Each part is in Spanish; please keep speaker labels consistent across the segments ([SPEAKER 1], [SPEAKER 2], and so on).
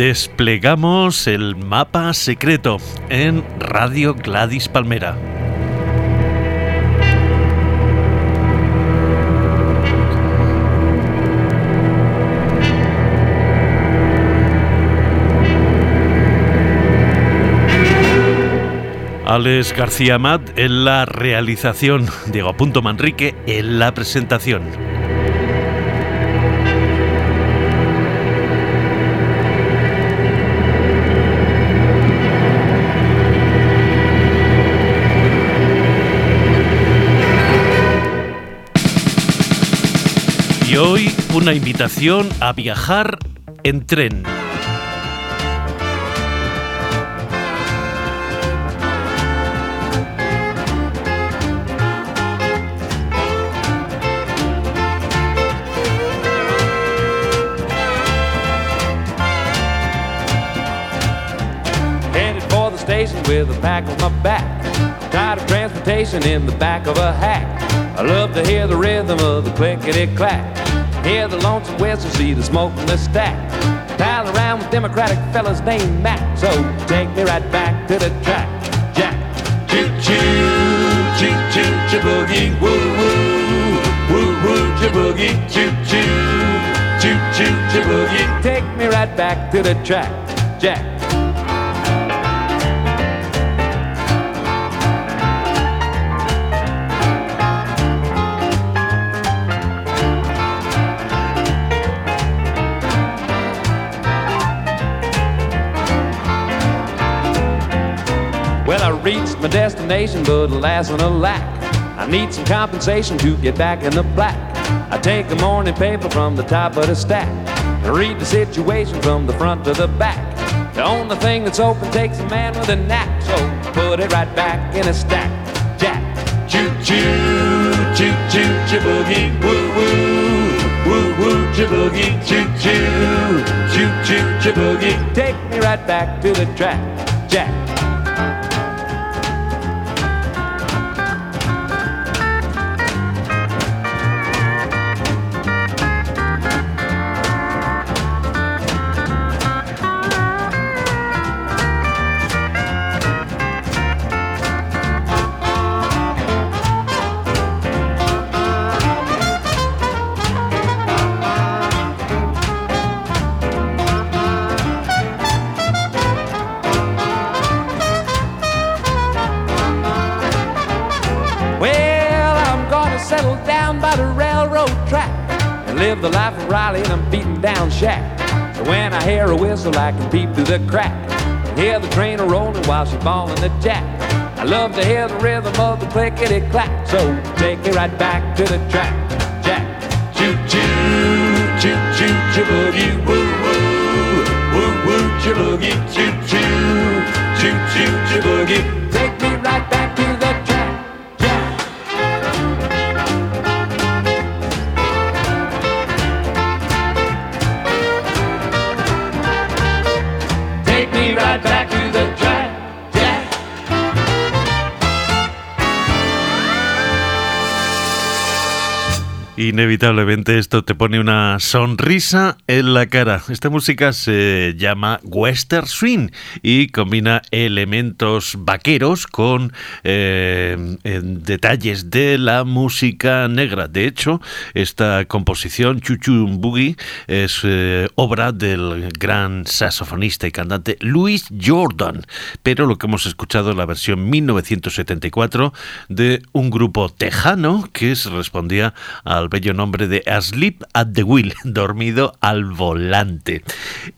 [SPEAKER 1] desplegamos el mapa secreto en Radio Gladys Palmera. Alex García Mat en la realización, Diego Punto Manrique en la presentación. Y hoy una invitación a viajar en tren.
[SPEAKER 2] with a pack on my back. Tired of transportation in the back of a hack. I love to hear the rhythm of the clickety clack. Hear the lonesome whistle, see the smoke from the stack. Pal around with Democratic fellas named Mac. So take me right back to the track. Jack. Choo choo, choo choo, choo boogie, woo woo, woo woo, choo boogie, choo choo, choo choo, choo boogie. Take me right back to the track. Jack. My destination, but alas, on a lack. I need some compensation to get back in the black. I take the morning paper from the top of the stack. I read the situation from the front to the back. The only thing that's open takes a man with a knack, so put it right back in a stack. Jack. Choo choo, choo choo, choo boogie, woo woo, woo woo, choo boogie, choo choo, choo choo, choo boogie. Take me right back to the track. Jack. Riley in a beaten down shack. So when I hear a whistle, I can peep through the crack. And hear the train a rolling while she's balling the jack. I love to hear the rhythm of the clickety clack. So take me right back to the track. Jack. Choo choo, choo choo, choo boogie, woo woo, woo woo, choo boogie, choo choo, choo choo, choo boogie. Take me right back to the
[SPEAKER 1] Inevitablemente esto te pone una sonrisa en la cara. Esta música se llama Western Swing y combina elementos vaqueros con eh, detalles de la música negra. De hecho, esta composición, Chuchu Boogie, es eh, obra del gran saxofonista y cantante Louis Jordan. Pero lo que hemos escuchado es la versión 1974 de un grupo tejano que se respondía al bello nombre de Asleep at the Wheel, dormido al volante.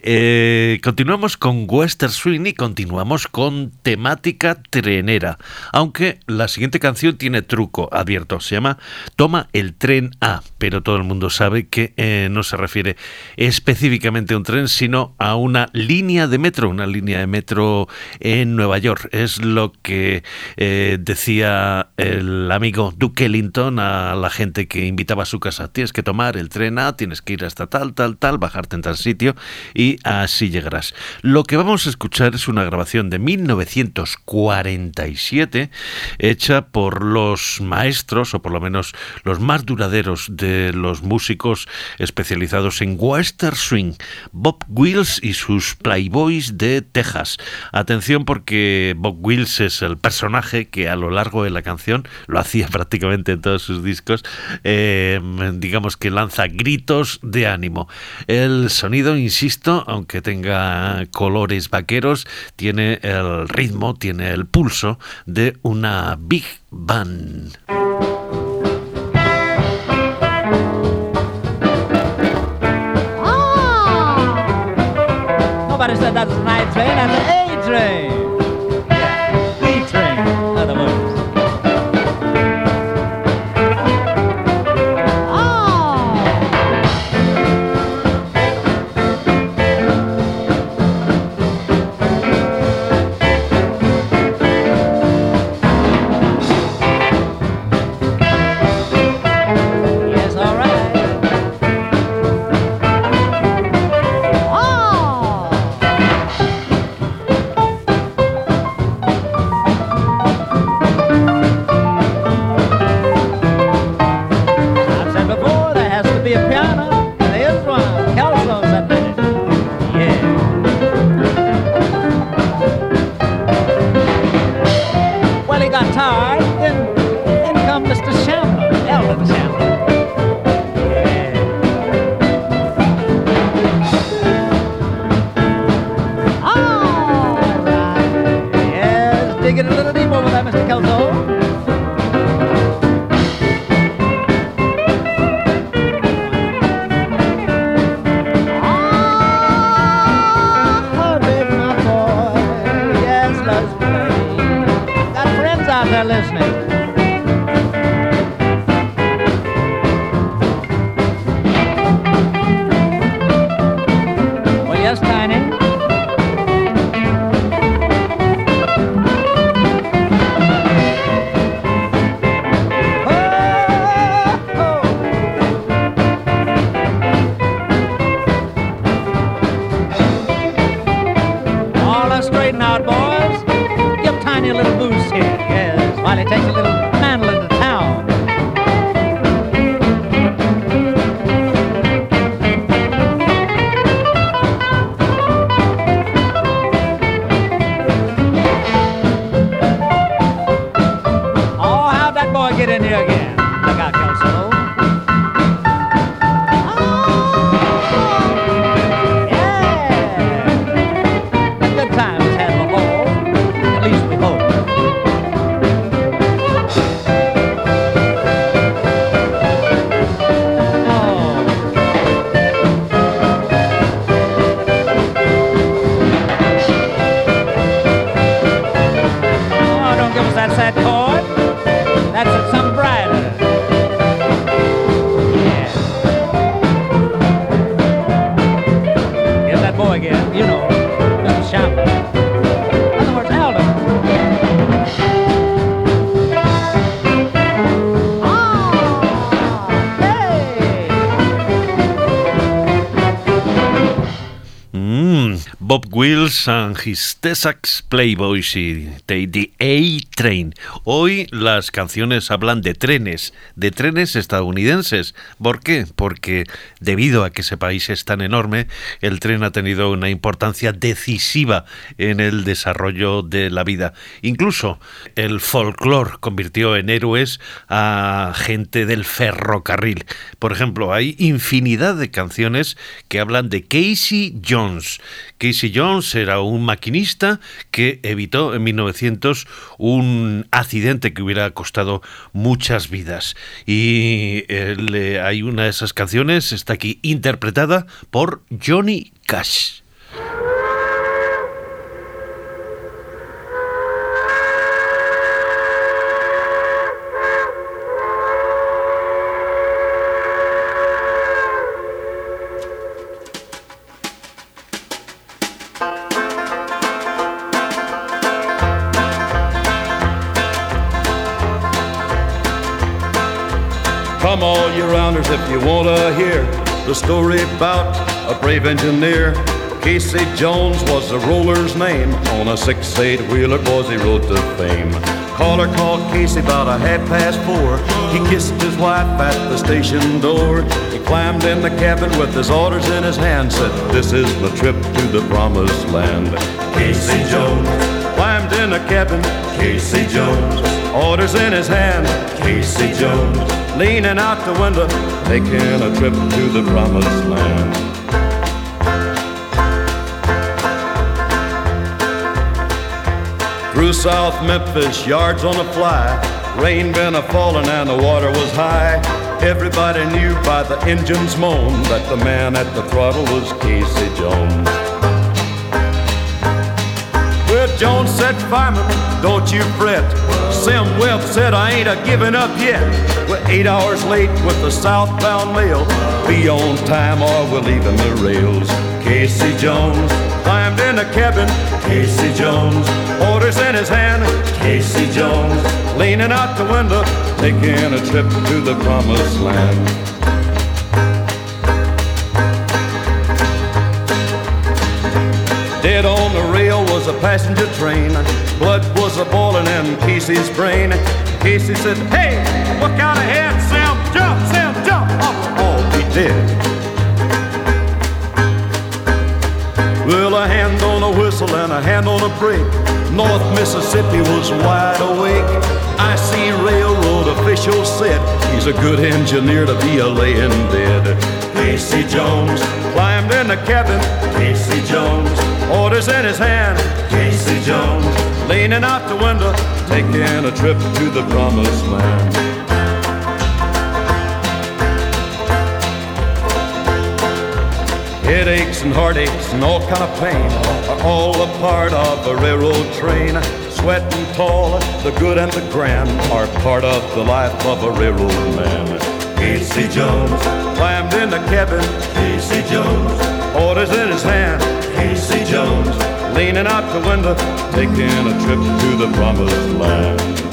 [SPEAKER 1] Eh, continuamos con Western Swing y continuamos con temática trenera, aunque la siguiente canción tiene truco abierto, se llama Toma el tren A, pero todo el mundo sabe que eh, no se refiere específicamente a un tren, sino a una línea de metro, una línea de metro en Nueva York. Es lo que eh, decía el amigo Duke Ellington a la gente que invitaba indicaba su casa. Tienes que tomar el tren A, tienes que ir hasta tal, tal, tal, bajarte en tal sitio y así llegarás. Lo que vamos a escuchar es una grabación de 1947 hecha por los maestros, o por lo menos los más duraderos de los músicos especializados en western swing, Bob Wills y sus Playboys de Texas. Atención porque Bob Wills es el personaje que a lo largo de la canción, lo hacía prácticamente en todos sus discos, eh, digamos que lanza gritos de ánimo. El sonido, insisto, aunque tenga colores vaqueros, tiene el ritmo, tiene el pulso de una big band.
[SPEAKER 3] An A train.
[SPEAKER 1] Texas Playboys y The A-Train. Hoy las canciones hablan de trenes, de trenes estadounidenses. ¿Por qué? Porque debido a que ese país es tan enorme, el tren ha tenido una importancia decisiva en el desarrollo de la vida. Incluso el folclore convirtió en héroes a gente del ferrocarril. Por ejemplo, hay infinidad de canciones que hablan de Casey Jones. Casey Jones era un maquinista que evitó en 1900 un accidente que hubiera costado muchas vidas. Y eh, hay una de esas canciones, está aquí interpretada por Johnny Cash.
[SPEAKER 4] Come all you rounders if you want to hear the story about a brave engineer. Casey Jones was the roller's name. On a 6-8 wheeler, boys, he rode to fame. Caller called Casey about a half past four. He kissed his wife at the station door. He climbed in the cabin with his orders in his hand. Said, This is the trip to the promised land. Casey Jones climbed in the cabin. Casey Jones orders in his hand. Casey Jones leaning out the window, taking a trip to the promised land. Through South Memphis, yards on a fly. Rain been a falling and the water was high. Everybody knew by the engine's moan that the man at the throttle was Casey Jones. Jones said, Fireman, don't you fret. Sim Webb said, I ain't a giving up yet. We're eight hours late with the southbound mail. Be on time or we're leaving the rails. Casey Jones climbed in the cabin. Casey Jones, orders in his hand. Casey Jones, leaning out the window, taking a trip to the promised land. Dead on the rail was a passenger train. Blood was a boiling in Casey's brain. Casey said, Hey, look out ahead, Sam, jump, Sam, jump. Oh, oh, he did. Well, a hand on a whistle and a hand on a brake. North Mississippi was wide awake. I see railroad officials said he's a good engineer to be a laying dead. Casey Jones climbed in the cabin. Casey Jones orders in his hand. Casey Jones leaning out the window, taking a trip to the promised land. Headaches and heartaches and all kind of pain are all a part of a railroad train. Sweat and toil, the good and the grand are part of the life of a railroad man. Casey Jones climbed in the cabin. Casey Jones orders in his hand. Jones leaning out the window, taking a trip to the promised land.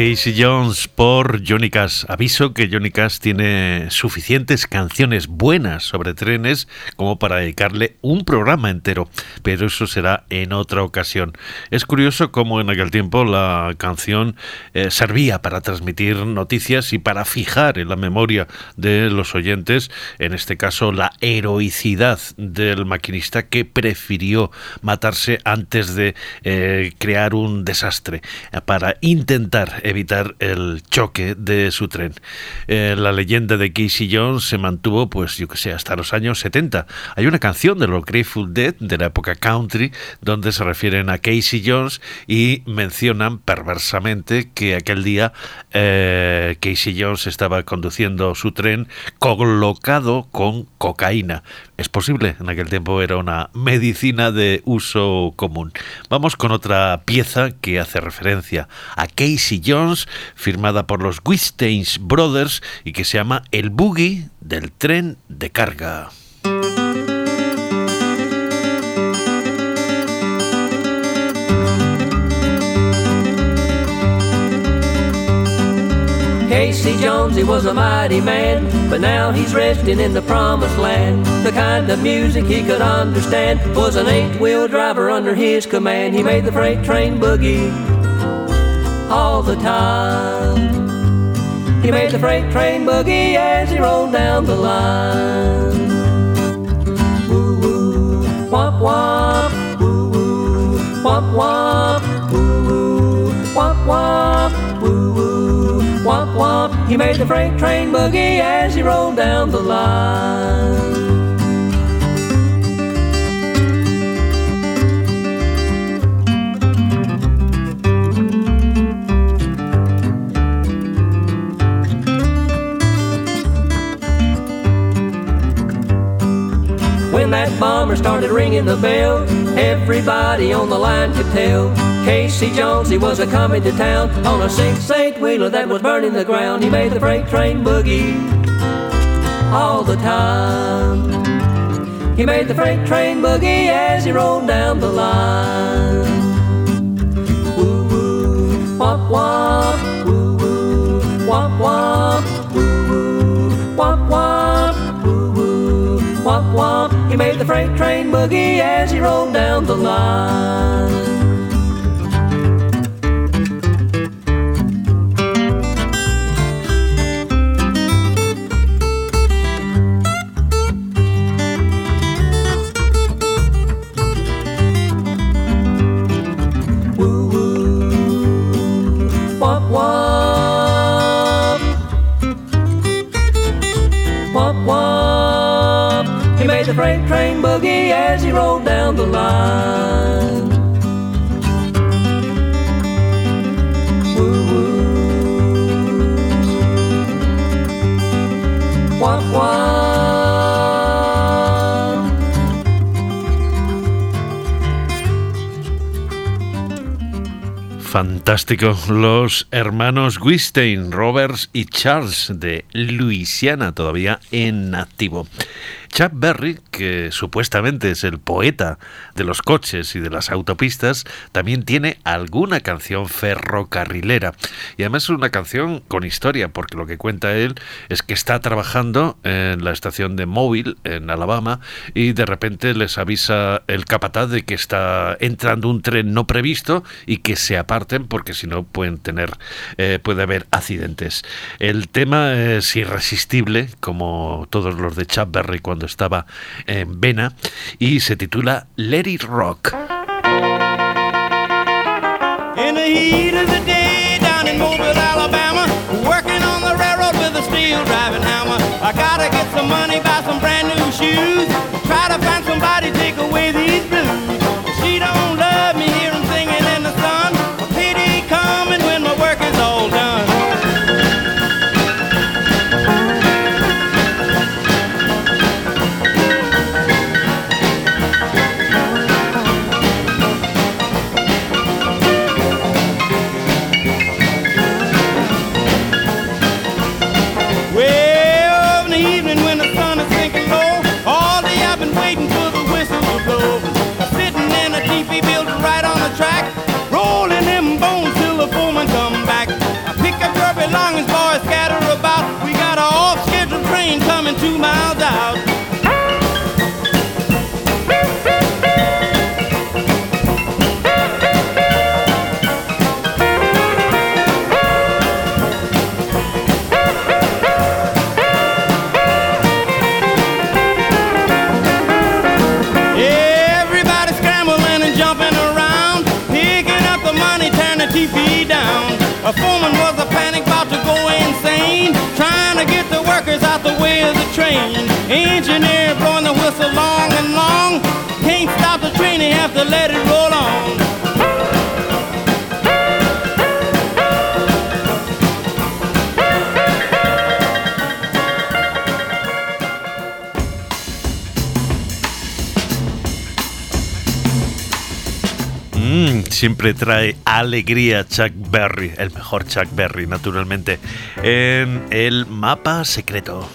[SPEAKER 1] Casey Jones por Johnny Cash. Aviso que Johnny Cash tiene suficientes canciones buenas sobre trenes como para dedicarle un programa entero, pero eso será en otra ocasión. Es curioso cómo en aquel tiempo la canción eh, servía para transmitir noticias y para fijar en la memoria de los oyentes, en este caso, la heroicidad del maquinista que prefirió matarse antes de eh, crear un desastre eh, para intentar evitar el choque de su tren. Eh, la leyenda de Casey Jones se mantuvo, pues yo que sé, hasta los años 70. Hay una canción de los Grateful Dead de la época country donde se refieren a Casey Jones y mencionan perversamente que aquel día eh, Casey Jones estaba conduciendo su tren colocado con cocaína. Es posible, en aquel tiempo era una medicina de uso común. Vamos con otra pieza que hace referencia a Casey Jones, firmada por los Wisteins Brothers y que se llama El Boogie del tren de carga.
[SPEAKER 5] Casey Jones, he was a mighty man, but now he's resting in the promised land. The kind of music he could understand was an eight-wheel driver under his command. He made the freight train boogie all the time. He made the freight train boogie as he rolled down the line. Woo woo, womp womp, He made the freight train boogie as he rolled down the line. When that bomber started ringing the bell, everybody on the line could tell. Casey Jones, he was a coming to town on a six-eight wheeler that was burning the ground. He made the freight train boogie all the time. He made the freight train boogie as he rolled down the line. Woo, boogie as he rolled down the line. Down.
[SPEAKER 1] Fantástico. Los hermanos Wistein, Roberts y Charles de Luisiana, todavía en activo. Chuck Berry, que supuestamente es el poeta de los coches y de las autopistas, también tiene alguna canción ferrocarrilera. Y además es una canción con historia, porque lo que cuenta él es que está trabajando en la estación de Mobile, en Alabama, y de repente les avisa el capataz de que está entrando un tren no previsto y que se aparten porque si no pueden tener, eh, puede haber accidentes. El tema es irresistible, como todos los de Chuck Berry cuando estaba en Vena y se titula Let It Rock. In the heat of the day down in Mobile, Alabama, working on the railroad with a steel driving hammer. I gotta get some money, buy some brand new shoes, try to find somebody whistle long and long, can't stop the train, they have to let it roll on. Mm, siempre trae alegría Chuck Berry, el mejor Chuck Berry, naturalmente, en el mapa secreto.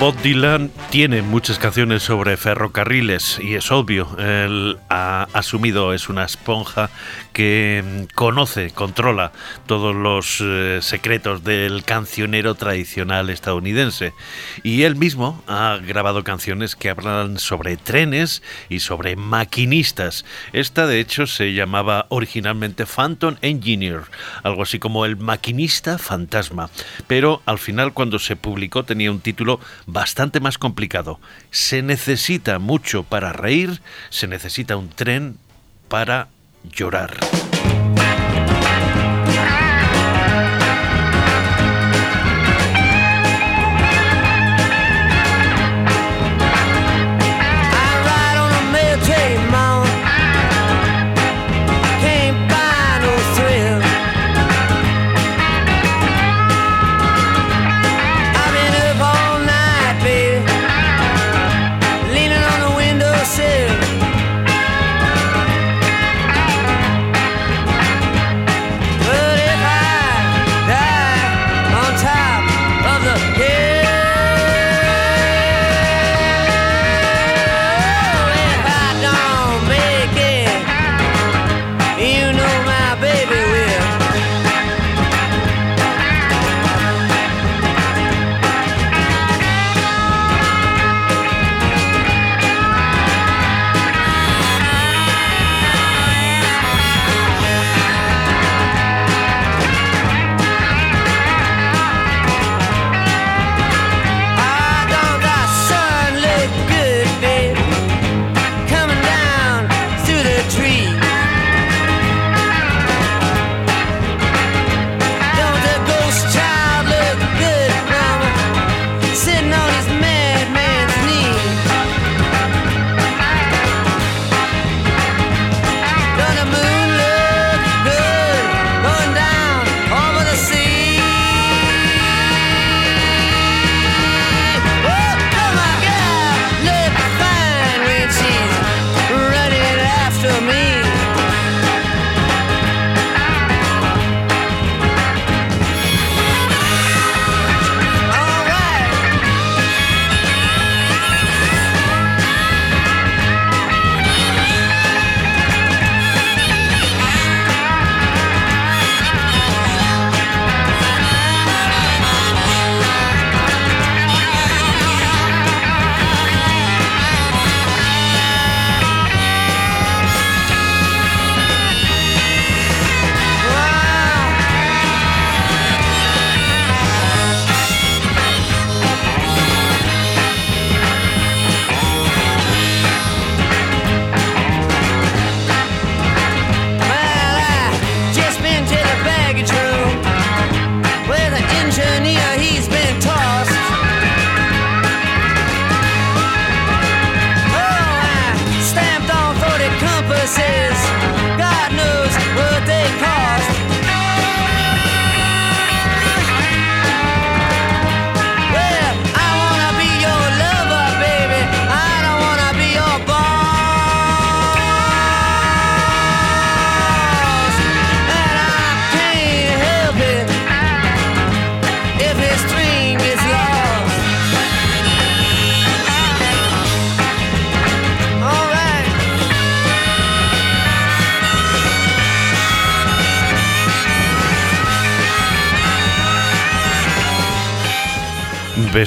[SPEAKER 1] Bob Dylan tiene muchas canciones sobre ferrocarriles y es obvio, él ha asumido, es una esponja que mm, conoce, controla todos los eh, secretos del cancionero tradicional estadounidense. Y él mismo ha grabado canciones que hablan sobre trenes y sobre maquinistas. Esta de hecho se llamaba originalmente Phantom Engineer, algo así como el maquinista fantasma. Pero al final cuando se publicó tenía un título bastante más complicado. Se necesita mucho para reír, se necesita un tren para llorar.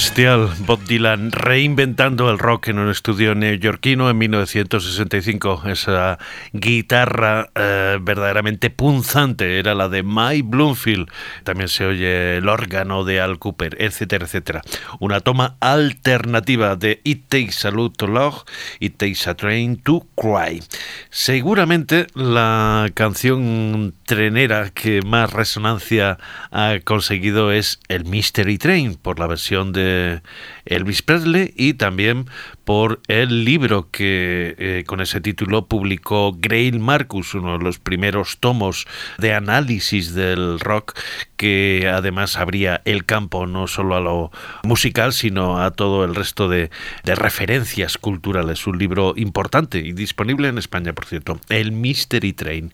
[SPEAKER 1] Bestial, Bob Dylan reinventando el rock en un estudio neoyorquino en 1965. Esa guitarra eh, verdaderamente punzante era la de Mike Bloomfield. También se oye el órgano de Al Cooper, etcétera, etcétera. Una toma alternativa de It Takes a Lot to Love, It Takes a Train to Cry. Seguramente la canción trenera que más resonancia ha conseguido es el Mystery Train por la versión de Elvis Presley y también por el libro que eh, con ese título publicó Grail Marcus, uno de los primeros tomos de análisis del rock que además abría el campo no solo a lo musical sino a todo el resto de, referencias culturales. Un libro importante y disponible en España, por cierto. El Mystery Train.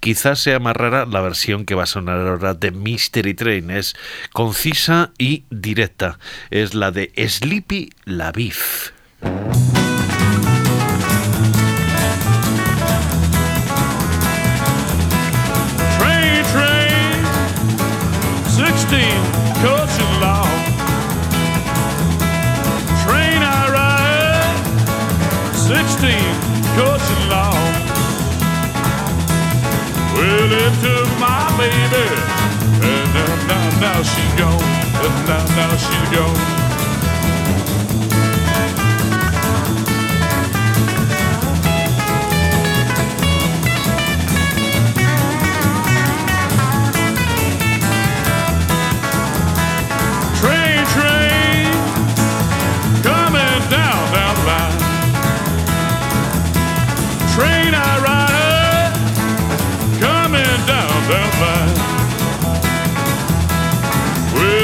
[SPEAKER 1] Quizás sea más rara la versión que va a sonar ahora de Mystery Train. Es concisa y directa. Es la de Sleepy La Beef.
[SPEAKER 6] Train, train, 16 coaches long. Train I ride, 16 coaches long. Well, it took my baby, and now, now, now she's gone, and now, now she's gone.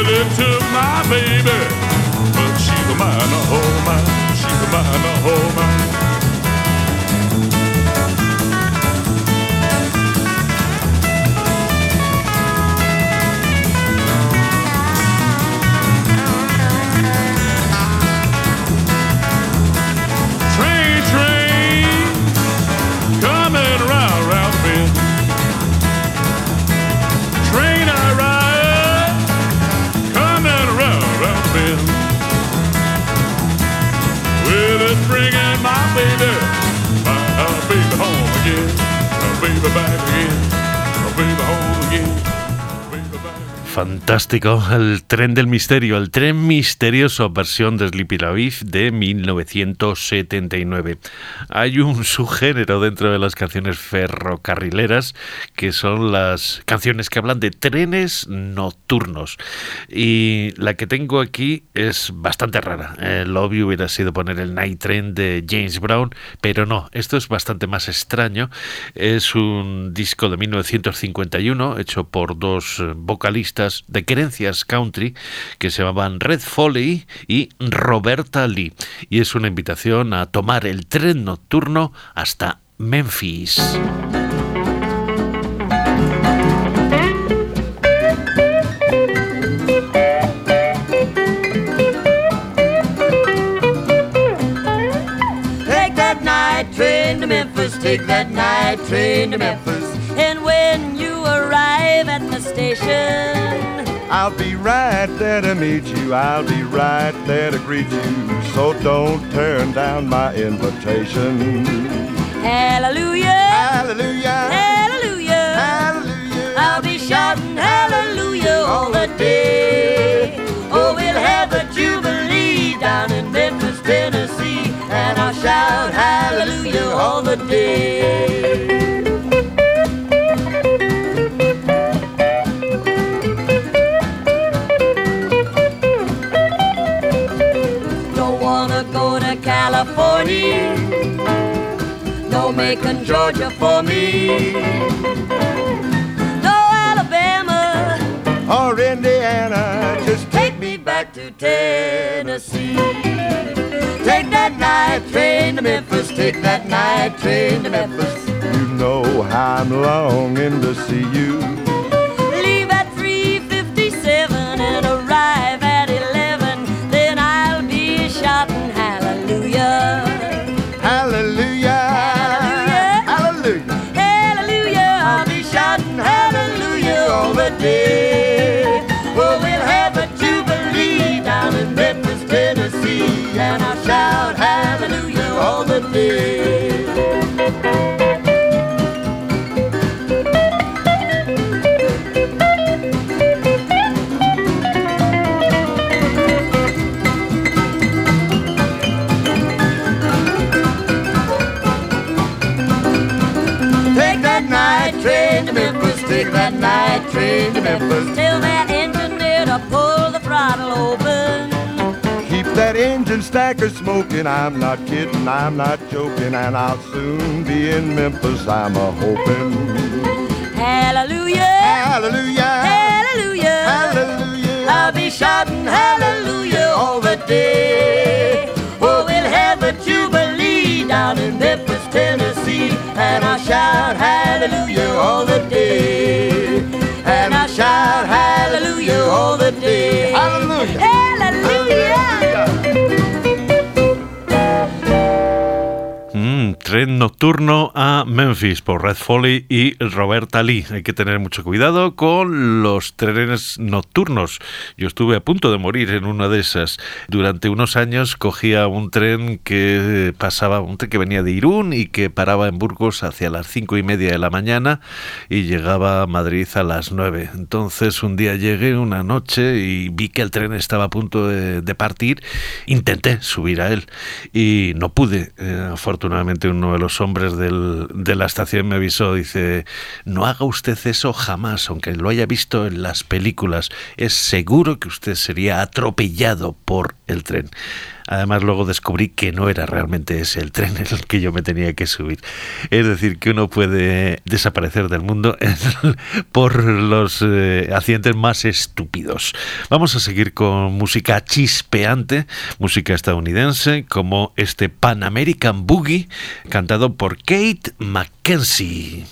[SPEAKER 6] give it to my baby. But she's a minor, oh man, she's a minor, oh man. Baby back again,
[SPEAKER 1] Fantástico, el tren del misterio, el tren misterioso versión de Sleepy La Beef de 1979. Hay un subgénero dentro de las canciones ferrocarrileras que son las canciones que hablan de trenes nocturnos. Y la que tengo aquí es bastante rara. El obvio hubiera sido poner el Night Train de James Brown, pero no, esto es bastante más extraño. Es un disco de 1951 hecho por dos eh, de creencias country que se llamaban Red Foley y Roberta Lee. Y es una invitación a tomar el tren nocturno hasta Memphis.
[SPEAKER 7] Take that night Memphis, take that night train to Memphis. Station,
[SPEAKER 8] I'll be right there to meet you. I'll be right there to greet you. So don't turn down my invitation.
[SPEAKER 7] hallelujah,
[SPEAKER 8] Hallelujah.
[SPEAKER 7] hallelujah.
[SPEAKER 8] Hallelujah.
[SPEAKER 7] I'll be shouting hallelujah all the day. Oh, we'll have a jubilee down in Memphis, Tennessee, and I'll shout hallelujah all the day. Macon, Georgia for me. No Alabama
[SPEAKER 8] or Indiana, just
[SPEAKER 7] take me back to Tennessee. Take that night train to Memphis, take that night train to Memphis.
[SPEAKER 8] you know how I'm longing to see you.
[SPEAKER 7] To Memphis. Tell that engineer to pull the throttle open.
[SPEAKER 8] Keep that engine stacker smoking. I'm not kidding, I'm not joking, and I'll soon be in Memphis. I'm a hoping.
[SPEAKER 7] Hallelujah,
[SPEAKER 8] Hallelujah,
[SPEAKER 7] hallelujah,
[SPEAKER 8] hallelujah.
[SPEAKER 7] I'll be shouting hallelujah all the day. Oh, we'll have a jubilee down in Memphis, Tennessee, and I'll shout hallelujah all the
[SPEAKER 1] tren nocturno a Memphis por Red Foley y Roberta Lee. Hay que tener mucho cuidado con los trenes nocturnos. Yo estuve a punto de morir en una de esas. Durante unos años cogía un tren que pasaba, un tren que venía de Irún y que paraba en Burgos hacia las cinco y media de la mañana y llegaba a Madrid a las nueve. Entonces un día llegué una noche y vi que el tren estaba a punto de, de partir. Intenté subir a él y no pude. Eh, afortunadamente de los hombres de la estación me avisó, dice, no haga usted eso jamás, aunque lo haya visto en las películas, es seguro que usted sería atropellado por el tren. Además luego descubrí que no era realmente ese el tren en el que yo me tenía que subir. Es decir, que uno puede desaparecer del mundo por los eh, accidentes más estúpidos. Vamos a seguir con música chispeante, música estadounidense, como este Pan American Boogie, cantado por Kate Mackenzie.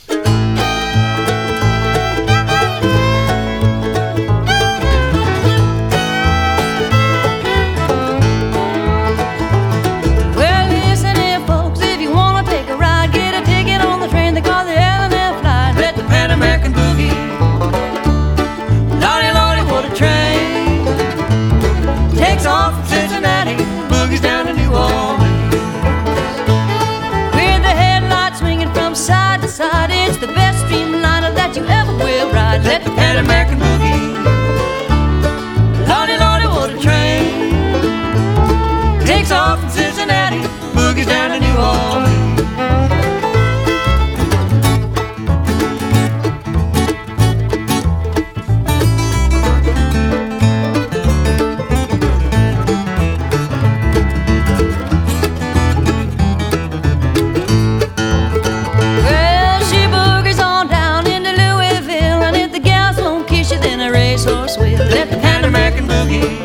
[SPEAKER 7] You.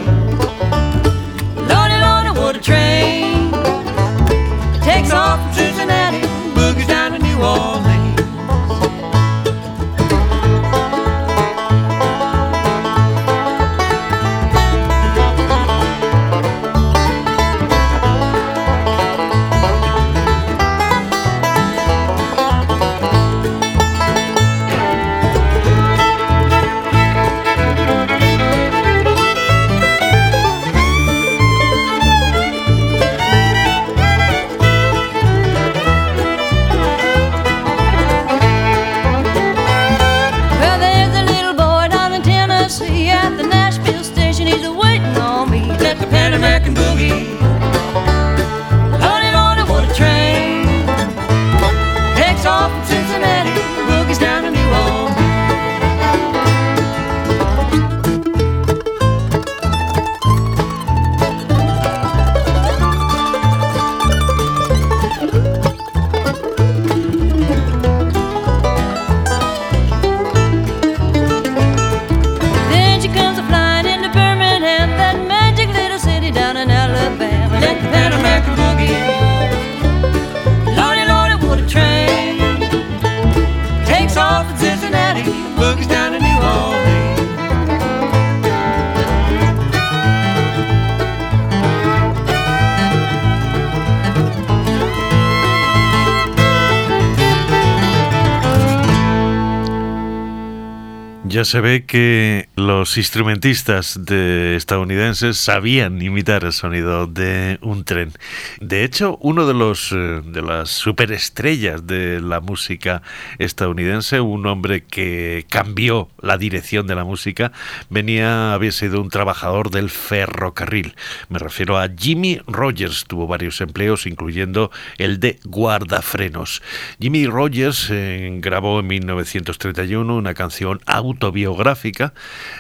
[SPEAKER 1] Se ve que los instrumentistas de estadounidenses sabían imitar el sonido de un tren. De hecho, uno de los eh, de las superestrellas de la música estadounidense, un hombre que cambió la dirección de la música, venía había sido un trabajador del ferrocarril. Me refiero a Jimmy Rogers, tuvo varios empleos incluyendo el de guardafrenos. Jimmy Rogers eh, grabó en 1931 una canción autobiográfica.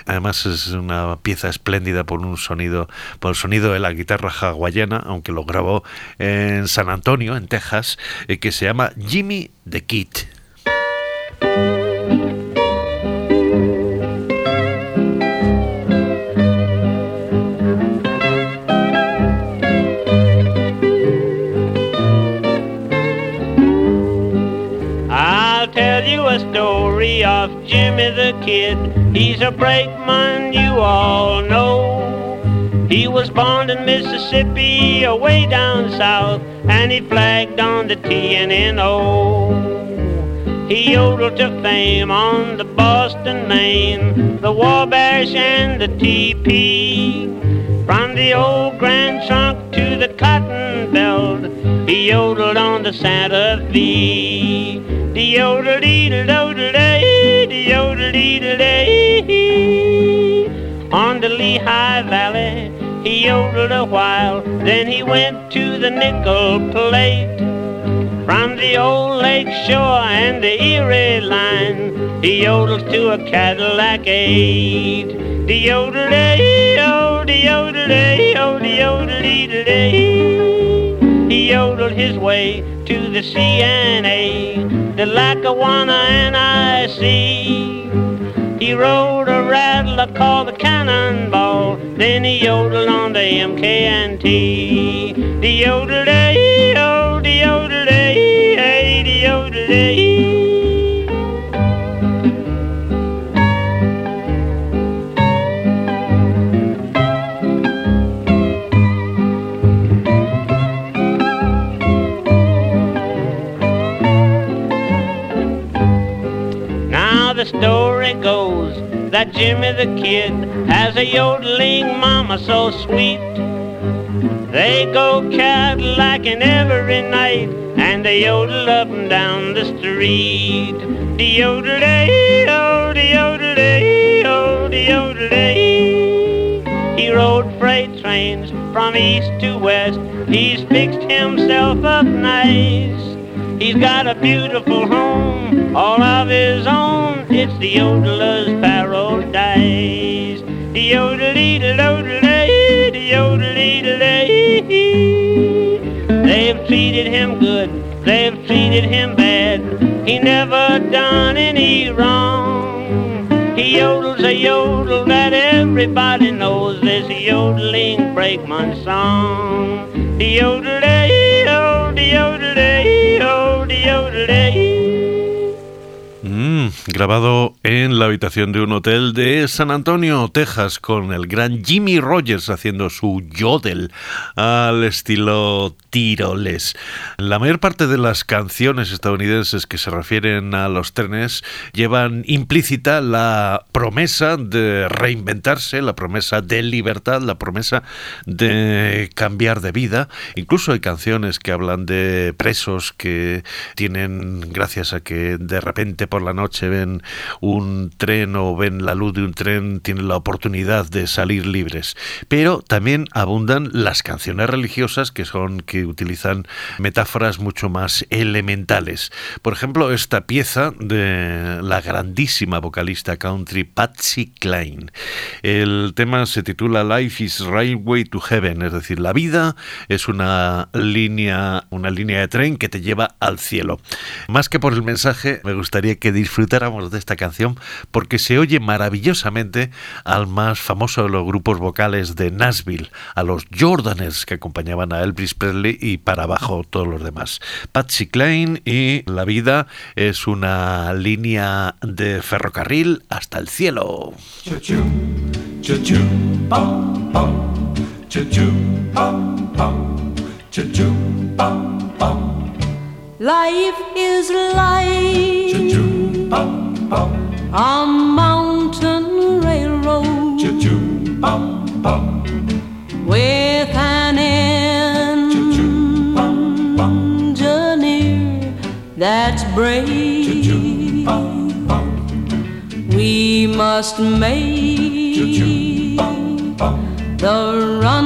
[SPEAKER 1] Además es una pieza espléndida por un sonido, por el sonido de la guitarra hawaiana, aunque lo grabó en San Antonio, en Texas, eh, que se llama Jimmy the Kid.
[SPEAKER 9] I'll tell you a story of Jimmy the Kid. He's a brakeman, you all know. He was born in Mississippi, away down south, and he flagged on the TNNO. He yodeled to fame on the Boston Main, the Wabash and the TP. From the old Grand Trunk to the Cotton Belt, he yodeled on the Santa Fe. The yodel On the Lehigh Valley, he yodeled a while, then he went to the Nickel Plate. From the old lake shore and the Erie line, he yodeled to a Cadillac 8. The yodel day, oh, the yodel day, oh, the yodel dee day. He yodeled his way to the CNA, the Lackawanna NIC. He rode a rattler called the Cannonball, then he yodeled on the MKNT. The yodel day, oh, the yodel day, hey, the yodel story goes that Jimmy the Kid has a yodeling mama so sweet. They go Cadillacing every night and they yodel up and down the street. The yodel oh, the yodel oh, yodel. He rode freight trains from east to west. He's fixed himself up nice. He's got a beautiful home, all of his own. It's the yodeler's paradise. The yodelee, the yodelay, the yodelee, the lay. They've treated him good, they've treated him bad. He never done any wrong. He yodels a yodel that everybody knows. This yodeling brakeman song. The yodelay, oh, the yodelay, oh, the yodelay.
[SPEAKER 1] Grabado en la habitación de un hotel de San Antonio, Texas, con el gran Jimmy Rogers haciendo su yodel al estilo tiroles. La mayor parte de las canciones estadounidenses que se refieren a los trenes llevan implícita la promesa de reinventarse, la promesa de libertad, la promesa de cambiar de vida. Incluso hay canciones que hablan de presos que tienen, gracias a que de repente por la noche un tren o ven la luz de un tren, tienen la oportunidad de salir libres. Pero también abundan las canciones religiosas que son que utilizan metáforas mucho más elementales. Por ejemplo, esta pieza de la grandísima vocalista country Patsy Cline. El tema se titula Life is Railway to Heaven, es decir, la vida es una línea, una línea de tren que te lleva al cielo. Más que por el mensaje, me gustaría que de esta canción porque se oye maravillosamente al más famoso de los grupos vocales de Nashville, a los Jordaners que acompañaban a Elvis Presley y para abajo todos los demás. Patsy Cline y La vida es una línea de ferrocarril hasta el cielo.
[SPEAKER 10] Bum, bum.
[SPEAKER 7] Life A mountain
[SPEAKER 10] railroad with an
[SPEAKER 7] engineer that's
[SPEAKER 5] brave. We must make the run.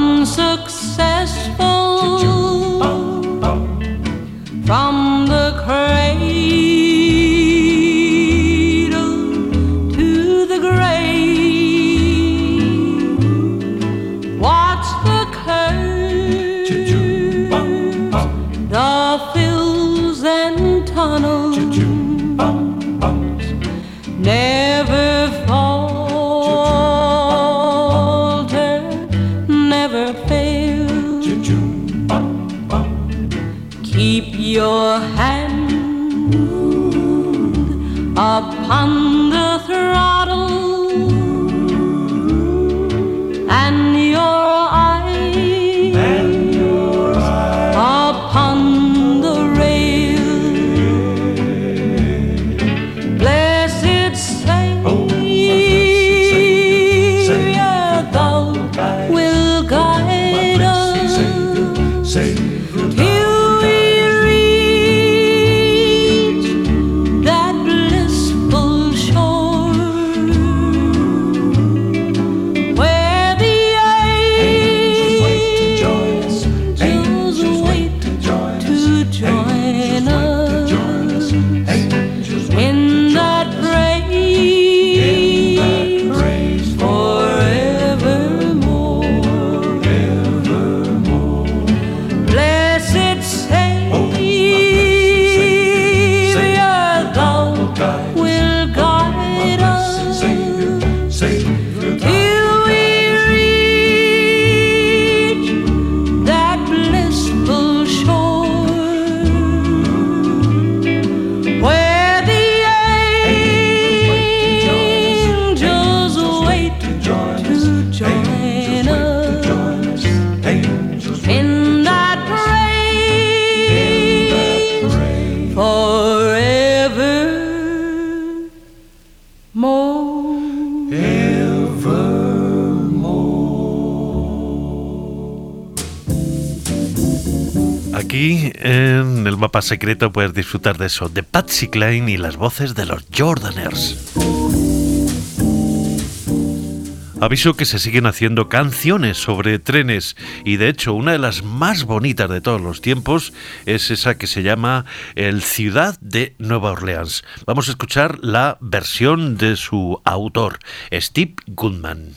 [SPEAKER 1] Secreto puedes disfrutar de eso, de Patsy Cline y las voces de los Jordaners. Aviso que se siguen haciendo canciones sobre trenes y de hecho una de las más bonitas de todos los tiempos es esa que se llama El Ciudad de Nueva Orleans. Vamos a escuchar la versión de su autor, Steve Goodman.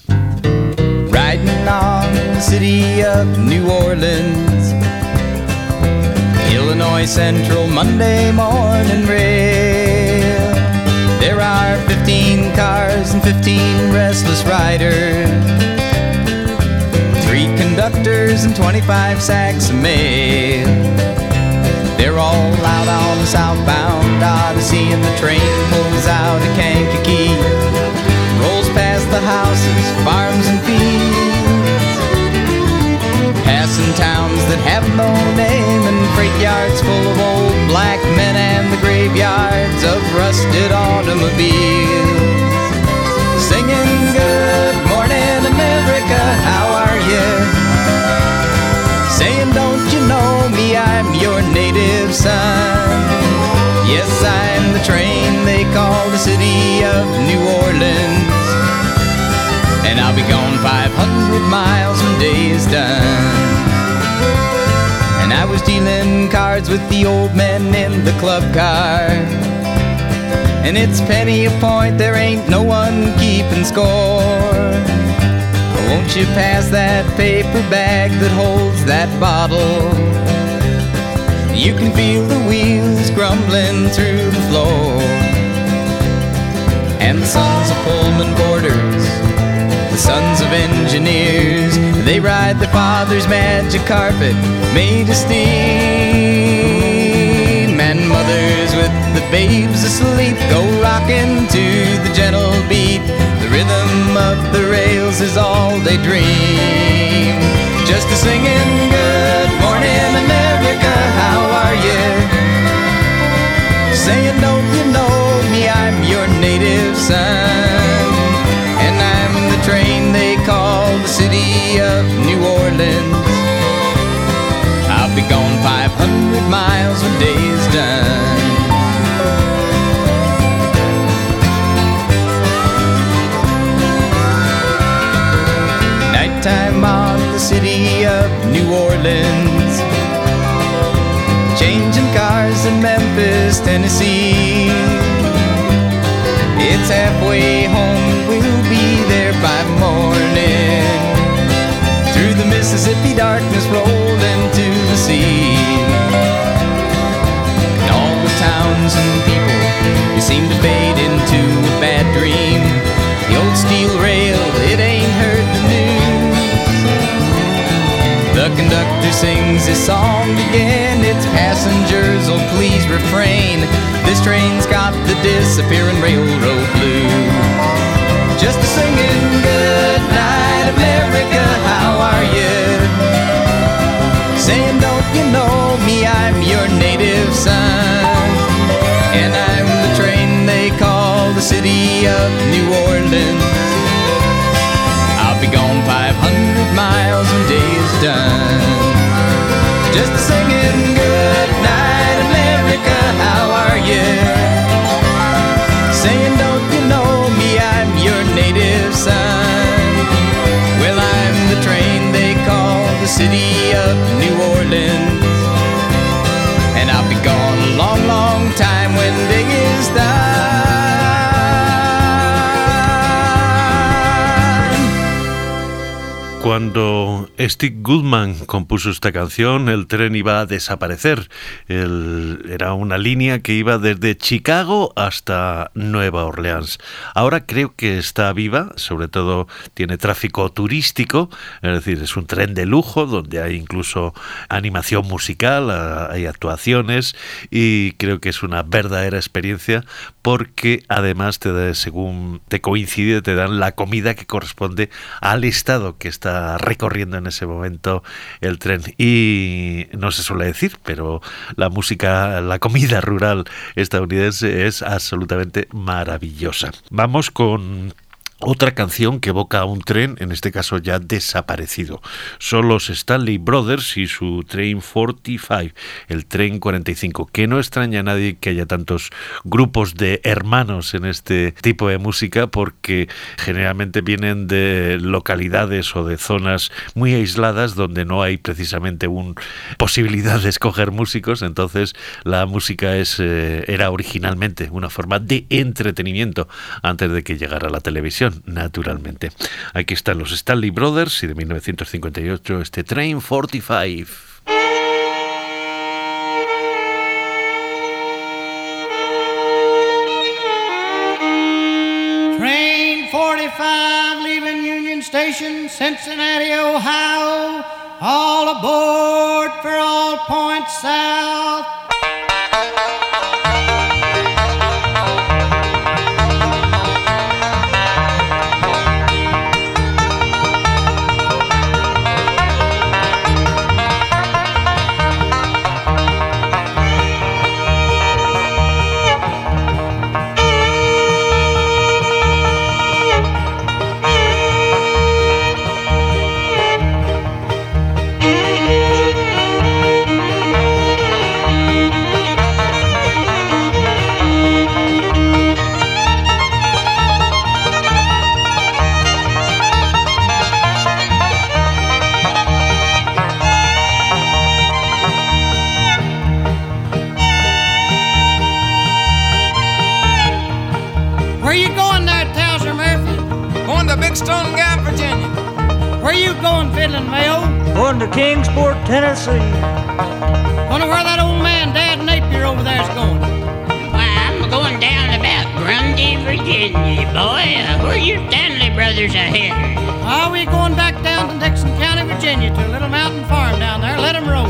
[SPEAKER 11] Illinois Central Monday morning rail. There are 15 cars and 15 restless riders, three conductors and 25 sacks of mail. They're all out on the southbound Odyssey, and the train pulls out of Kankakee, rolls past the houses, farms, and fields, passing towns that have no name, yards full of old black men, and the graveyards of rusted automobiles. Singing good morning, America, how are you? Saying, don't you know me, I'm your native son. Yes, I'm the train they call the city of New Orleans. And I'll be gone 500 miles when day is done. Was dealing cards with the old men in the club car. And it's penny a point, there ain't no one keeping score. Won't you pass that paper bag that holds that bottle? You can feel the wheels grumbling through the floor. And the sons of Pullman boarders, the sons of engineers, they ride their father's magic carpet made of steam. And mothers with the babes asleep go rocking to the gentle beat. The rhythm of the rails is all they dream. Just a singing, Good morning, America, how are you? Saying, Don't you know me? I'm your native son. And I'm the train city of New Orleans. I'll be gone 500 miles when day's done. Nighttime on the city of New Orleans. Changing cars in Memphis, Tennessee. It's halfway Mississippi darkness rolled into the sea. And all the towns and people, you seem to fade into a bad dream. The old steel rail, it ain't heard the news. The conductor sings his song again. Its passengers, oh please refrain. This train's got the disappearing railroad blues. Just a singing good America, how are you? Saying, don't you know me? I'm your native son. And I'm the train they call the city of New Orleans. I'll be gone 500 miles when day is done. Just singing good night, America, how are you? City of New Orleans.
[SPEAKER 1] Cuando Steve Goodman compuso esta canción, el tren iba a desaparecer. El- era una línea que iba desde Chicago hasta Nueva Orleans. Ahora creo que está viva, sobre todo tiene tráfico turístico, es decir, es un tren de lujo donde hay incluso animación musical, a- hay actuaciones y creo que es una verdadera experiencia porque además te da, según te coincide, te dan la comida que corresponde al estado que está recorriendo en ese momento el tren. Y no se suele decir, pero la música, la comida rural estadounidense es absolutamente maravillosa. Vamos con otra canción que evoca a un tren, en este caso ya desaparecido. Son los Stanley Brothers y su Train 45, el Tren 45, que no extraña a nadie que haya tantos grupos de hermanos en este tipo de música, porque generalmente vienen de localidades o de zonas muy aisladas donde no hay precisamente una posibilidad de escoger músicos, entonces la música es, eh, era originalmente una forma de entretenimiento antes de que llegara la televisión, naturalmente. Aquí están los Stanley Brothers y de 1958 este Train 45.
[SPEAKER 12] Train 45 leaving Union Station, Cincinnati, Ohio. All aboard for all points south. Going
[SPEAKER 13] to
[SPEAKER 3] Kingsport, Tennessee.
[SPEAKER 12] Wonder where that old man, Dad Napier, over there's going.
[SPEAKER 14] Why, I'm going down about Grundy, Virginia, boy. Where your Stanley brothers are heading?
[SPEAKER 12] Are we going back down to Dixon County, Virginia, to a little mountain farm down there? Let 'em roll.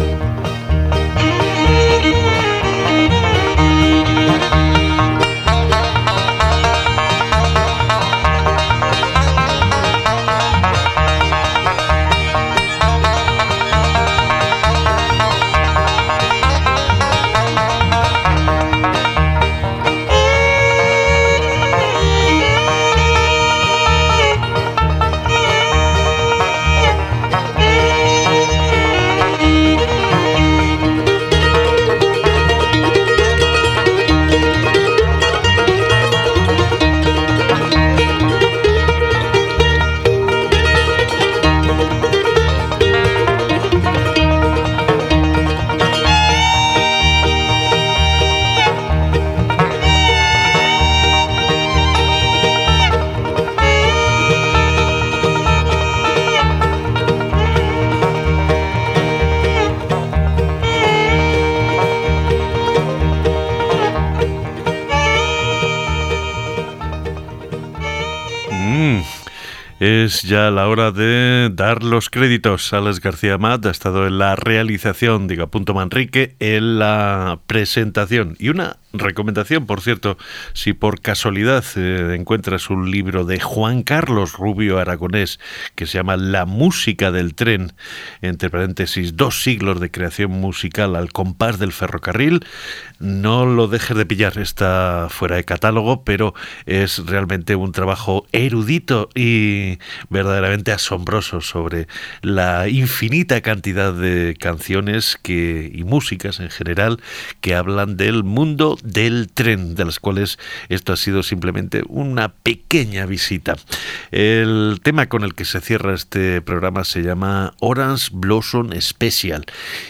[SPEAKER 1] Es ya la hora de dar los créditos. Alex García Mat ha estado en la realización, diga punto Manrique, en la presentación y una Recomendación, por cierto, si por casualidad eh, encuentras un libro de Juan Carlos Rubio Aragonés que se llama La música del tren, entre paréntesis, dos siglos de creación musical al compás del ferrocarril, no lo dejes de pillar, está fuera de catálogo, pero es realmente un trabajo erudito y verdaderamente asombroso sobre la infinita cantidad de canciones que, y músicas en general que hablan del mundo del tren, de las cuales esto ha sido simplemente una pequeña visita. El tema con el que se cierra este programa se llama Orange Blossom Special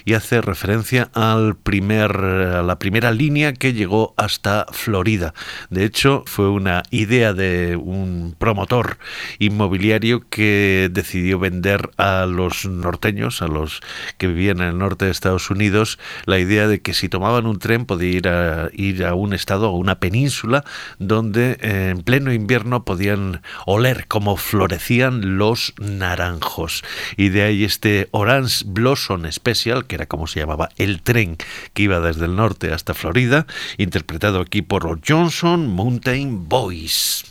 [SPEAKER 1] y hace referencia al primer, a la primera línea que llegó hasta Florida. De hecho, fue una idea de un promotor inmobiliario que decidió vender a los norteños, a los que vivían en el norte de Estados Unidos, la idea de que si tomaban un tren podía ir a, ir a un estado o una península donde eh, en pleno invierno podían oler cómo florecían los naranjos. Y de ahí este Orange Blossom Special, que era como se llamaba el tren que iba desde el norte hasta Florida, interpretado aquí por los Johnson Mountain Boys.